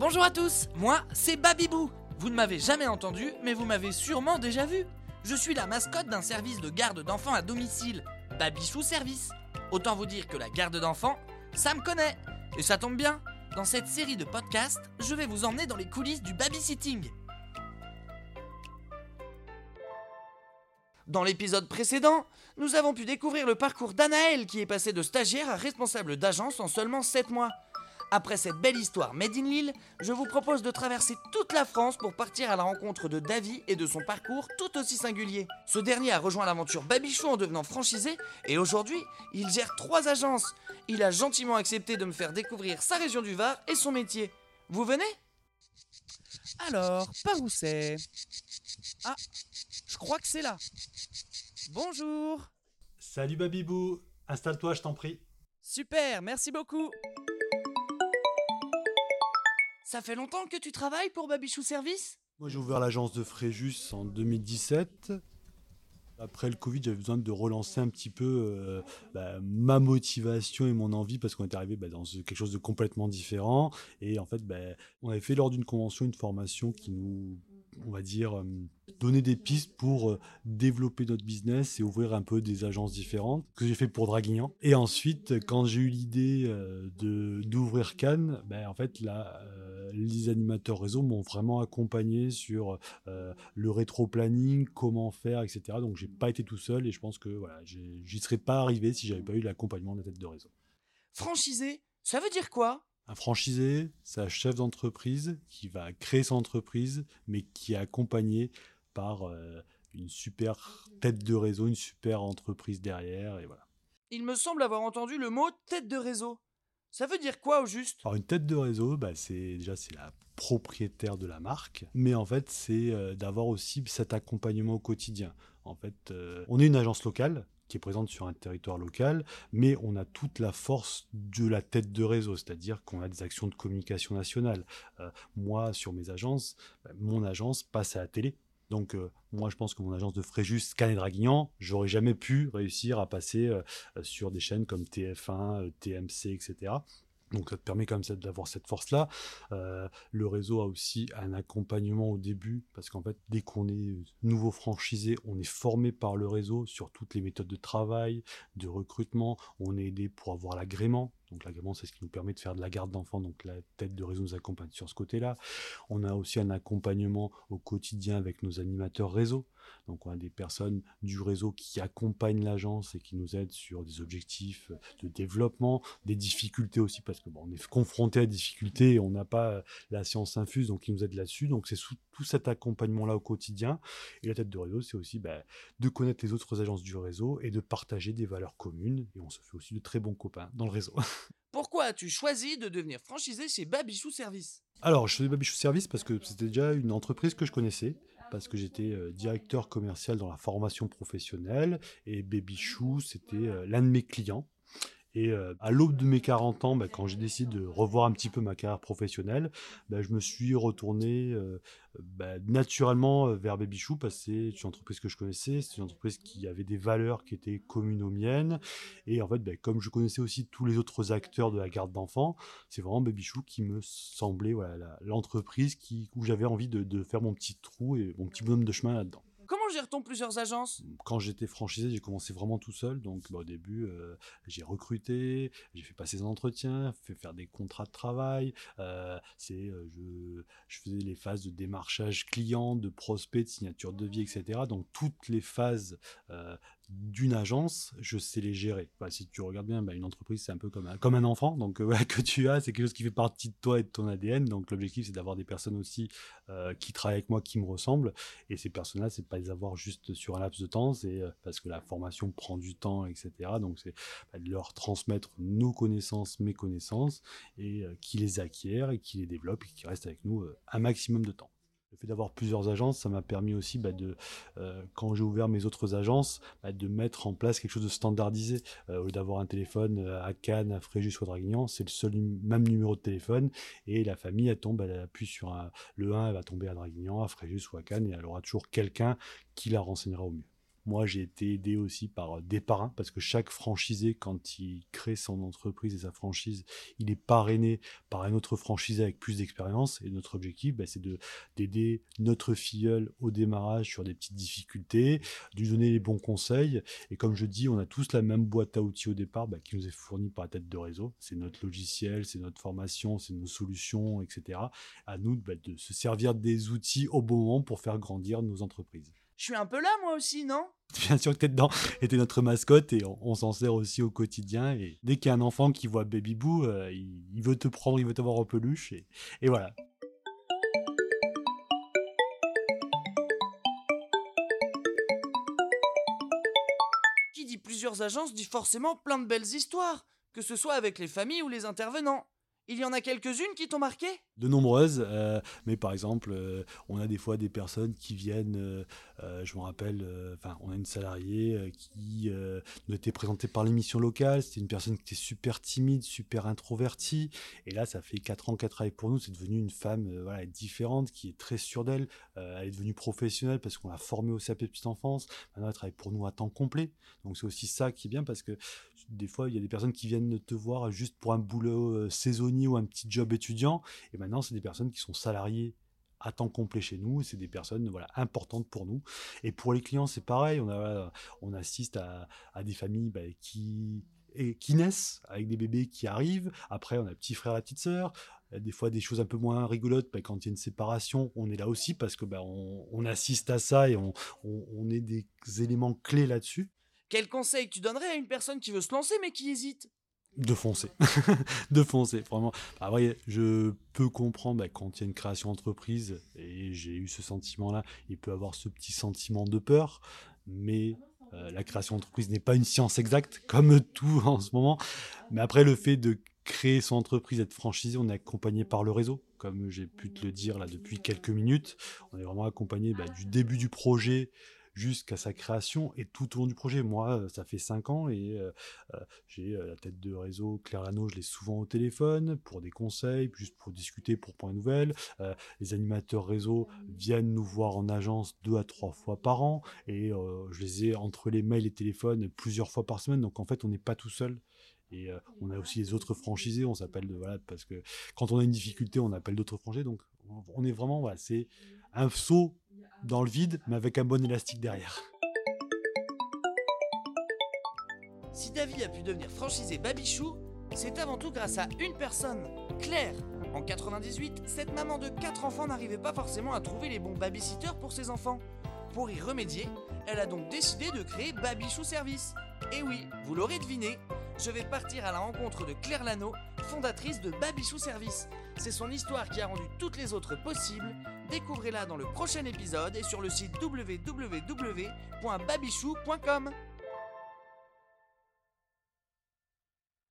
Bonjour à tous, moi c'est Babibou. Vous ne m'avez jamais entendu, mais vous m'avez sûrement déjà vu. Je suis la mascotte d'un service de garde d'enfants à domicile, Babichou Service. Autant vous dire que la garde d'enfants, ça me connaît. Et ça tombe bien, dans cette série de podcasts, je vais vous emmener dans les coulisses du babysitting. Dans l'épisode précédent, nous avons pu découvrir le parcours d'Anaël qui est passé de stagiaire à responsable d'agence en seulement 7 mois. Après cette belle histoire made in Lille, je vous propose de traverser toute la France pour partir à la rencontre de Davy et de son parcours tout aussi singulier. Ce dernier a rejoint l'aventure Babichou en devenant franchisé et aujourd'hui, il gère trois agences. Il a gentiment accepté de me faire découvrir sa région du Var et son métier. Vous venez? Alors, par où c'est? Ah, je crois que c'est là. Bonjour Salut Babibou, installe-toi, je t'en prie. Super, merci beaucoup Ça fait longtemps que tu travailles pour Babichou Service? Moi j'ai ouvert l'agence de Fréjus en 2017. Après le Covid, j'avais besoin de relancer un petit peu euh, bah, ma motivation et mon envie parce qu'on était arrivé bah, dans quelque chose de complètement différent. Et en fait, bah, on avait fait lors d'une convention une formation qui nous on va dire, euh, donner des pistes pour euh, développer notre business et ouvrir un peu des agences différentes que j'ai fait pour Draguignan. Et ensuite, quand j'ai eu l'idée de d'ouvrir Cannes, en fait, là, les animateurs réseau m'ont vraiment accompagné sur le rétro-planning, comment faire, etc. Donc, j'ai pas été tout seul et je pense que voilà, j'y serais pas arrivé si j'avais pas eu l'accompagnement de la tête de réseau. Franchisé, ça veut dire quoi? Un franchisé, c'est un chef d'entreprise qui va créer son entreprise, mais qui est accompagné par euh, une super tête de réseau, une super entreprise derrière, et voilà. Il me semble avoir entendu le mot tête de réseau. Ça veut dire quoi au juste? Alors une tête de réseau, bah, c'est déjà c'est la propriétaire de la marque, mais en fait c'est euh, d'avoir aussi cet accompagnement au quotidien. En fait, euh, on est une agence locale, qui est présente sur un territoire local, mais on a toute la force de la tête de réseau, c'est-à-dire qu'on a des actions de communication nationale. Euh, moi, sur mes agences, bah, mon agence passe à la télé. Donc euh, moi je pense que mon agence de Fréjus, Cannes et Draguignan, j'aurais jamais pu réussir à passer euh, sur des chaînes comme TF1, TMC, etc. Donc ça te permet quand même d'avoir cette force-là. Euh, le réseau a aussi un accompagnement au début, parce qu'en fait, dès qu'on est nouveau franchisé, on est formé par le réseau sur toutes les méthodes de travail, de recrutement, on est aidé pour avoir l'agrément. Donc l'agrément, c'est ce qui nous permet de faire de la garde d'enfants. Donc la tête de réseau nous accompagne sur ce côté-là. On a aussi un accompagnement au quotidien avec nos animateurs réseau. Donc on a des personnes du réseau qui accompagnent l'agence et qui nous aident sur des objectifs de développement, des difficultés aussi, parce que bon, on est confronté à des difficultés et on n'a pas la science infuse, donc ils nous aident là-dessus. Donc c'est tout cet accompagnement-là au quotidien. Et la tête de réseau, c'est aussi bah, de connaître les autres agences du réseau et de partager des valeurs communes. Et on se fait aussi de très bons copains dans le réseau. Pourquoi as-tu choisi de devenir franchisé chez Babichou Service? Alors, je faisais Babichou Service parce que c'était déjà une entreprise que je connaissais, parce que j'étais euh, directeur commercial dans la formation professionnelle, et Babichou, c'était euh, l'un de mes clients. Et euh, à l'aube de mes 40 ans, bah, quand j'ai décidé de revoir un petit peu ma carrière professionnelle, bah, je me suis retourné euh, bah, naturellement euh, vers Babychou parce que c'est une entreprise que je connaissais, c'est une entreprise qui avait des valeurs qui étaient communes aux miennes. Et en fait, comme je connaissais aussi tous les autres acteurs de la garde d'enfants, c'est vraiment Babychou qui me semblait l'entreprise où j'avais envie de, de faire mon petit trou et mon petit bonhomme de chemin là-dedans. Gère-t-on plusieurs agences? Quand j'étais franchisé, j'ai commencé vraiment tout seul. Donc bah, au début, euh, j'ai recruté, j'ai fait passer des entretiens, fait faire des contrats de travail. Euh, c'est, euh, je, faisais les phases de démarchage client, de prospect, de signature de vie, etc. Donc toutes les phases d'une agence, je sais les gérer. si tu regardes bien, bah, une entreprise, c'est un peu comme un, comme un enfant donc, que tu as, c'est quelque chose qui fait partie de toi et de ton ADN. Donc l'objectif, c'est d'avoir des personnes aussi qui travaillent avec moi, qui me ressemblent. Et ces personnes-là, c'est pas les avoir juste sur un laps de temps, c'est euh, parce que la formation prend du temps, etc. Donc c'est bah, de leur transmettre nos connaissances, mes connaissances, et qui les acquièrent et qui les développent et qui restent avec nous un maximum de temps. Le fait d'avoir plusieurs agences, ça m'a permis aussi, bah, de, euh, quand j'ai ouvert mes autres agences, bah, de mettre en place quelque chose de standardisé. Euh, au lieu d'avoir un téléphone euh, à Cannes, à Fréjus ou à Draguignan, c'est le seul même numéro de téléphone. Et la famille, elle tombe, elle appuie sur un, le 1, elle va tomber à Draguignan, à Fréjus ou à Cannes, et elle aura toujours quelqu'un qui la renseignera au mieux. Moi, j'ai été aidé aussi par des parrains parce que chaque franchisé, quand il crée son entreprise et sa franchise, il est parrainé par un autre franchisé avec plus d'expérience. Et notre objectif, bah, c'est de d'aider notre filleul au démarrage sur des petites difficultés, de lui donner les bons conseils. Et comme je dis, on a tous la même boîte à outils au départ bah, qui nous est fournie par la tête de réseau. C'est notre logiciel, c'est notre formation, c'est nos solutions, etc. À nous bah, de se servir des outils au bon moment pour faire grandir nos entreprises. Je suis un peu là, moi aussi, non? Bien sûr que t'es dedans. Et t'es notre mascotte et on, s'en sert aussi au quotidien. Et dès qu'il y a un enfant qui voit Baby Boo, euh, il, veut te prendre, il veut t'avoir en peluche. Et, et voilà. Qui dit plusieurs agences dit forcément plein de belles histoires, que ce soit avec les familles ou les intervenants. Il y en a quelques-unes qui t'ont marqué? De nombreuses, euh, mais par exemple, euh, on a des fois des personnes qui viennent, euh, je me rappelle, enfin, on a une salariée qui nous était présentée par l'émission locale, c'était une personne qui était super timide, super introvertie, et là, ça fait 4 ans qu'elle travaille pour nous, c'est devenu une femme voilà, différente, qui est très sûre d'elle, elle est devenue professionnelle parce qu'on l'a formée au CAP Petite Enfance, maintenant elle travaille pour nous à temps complet, donc c'est aussi ça qui est bien parce que des fois, il y a des personnes qui viennent te voir juste pour un boulot saisonnier ou un petit job étudiant. Et maintenant, c'est des personnes qui sont salariées à temps complet chez nous. C'est des personnes voilà, importantes pour nous. Et pour les clients, c'est pareil. On, on assiste à, des familles bah, qui, qui naissent avec des bébés qui arrivent. Après, on a petit frère et petite sœur. Des fois, des choses un peu moins rigolotes. Bah, quand il y a une séparation, on est là aussi parce que bah, on, assiste à ça et on, on est des éléments clés là-dessus. Quel conseil tu donnerais à une personne qui veut se lancer mais qui hésite? De foncer, de foncer, vraiment. Après, je peux comprendre bah, quand il y a une création d'entreprise, et j'ai eu ce sentiment-là, il peut avoir ce petit sentiment de peur, mais euh, la création d'entreprise n'est pas une science exacte, comme tout en ce moment. Mais après, le fait de créer son entreprise, d'être franchisé, on est accompagné par le réseau, comme j'ai pu te le dire là depuis quelques minutes. On est vraiment accompagné bah, du début du projet jusqu'à sa création et tout au long du projet. Moi, ça fait cinq ans et euh, euh, j'ai euh, la tête de réseau Claire Lano, je l'ai souvent au téléphone pour des conseils, juste pour discuter, pour point nouvelle. les animateurs réseau viennent nous voir en agence deux à trois fois par an et je les ai entre les mails et téléphones plusieurs fois par semaine. Donc en fait, on n'est pas tout seul. Et on a aussi les autres franchisés, on s'appelle de voilà parce que quand on a une difficulté, on appelle d'autres franchisés. Donc on est vraiment voilà, c'est un saut dans le vide, mais avec un bon élastique derrière. Si Davy a pu devenir franchisé Babichou, c'est avant tout grâce à une personne, Claire. En 98, cette maman de 4 enfants n'arrivait pas forcément à trouver les bons babysitters pour ses enfants. Pour y remédier, elle a donc décidé de créer Babichou Service. Et oui, vous l'aurez deviné, je vais partir à la rencontre de Claire Lano, fondatrice de Babichou Service. C'est son histoire qui a rendu toutes les autres possibles. Découvrez-la dans le prochain épisode et sur le site www.babichou.com.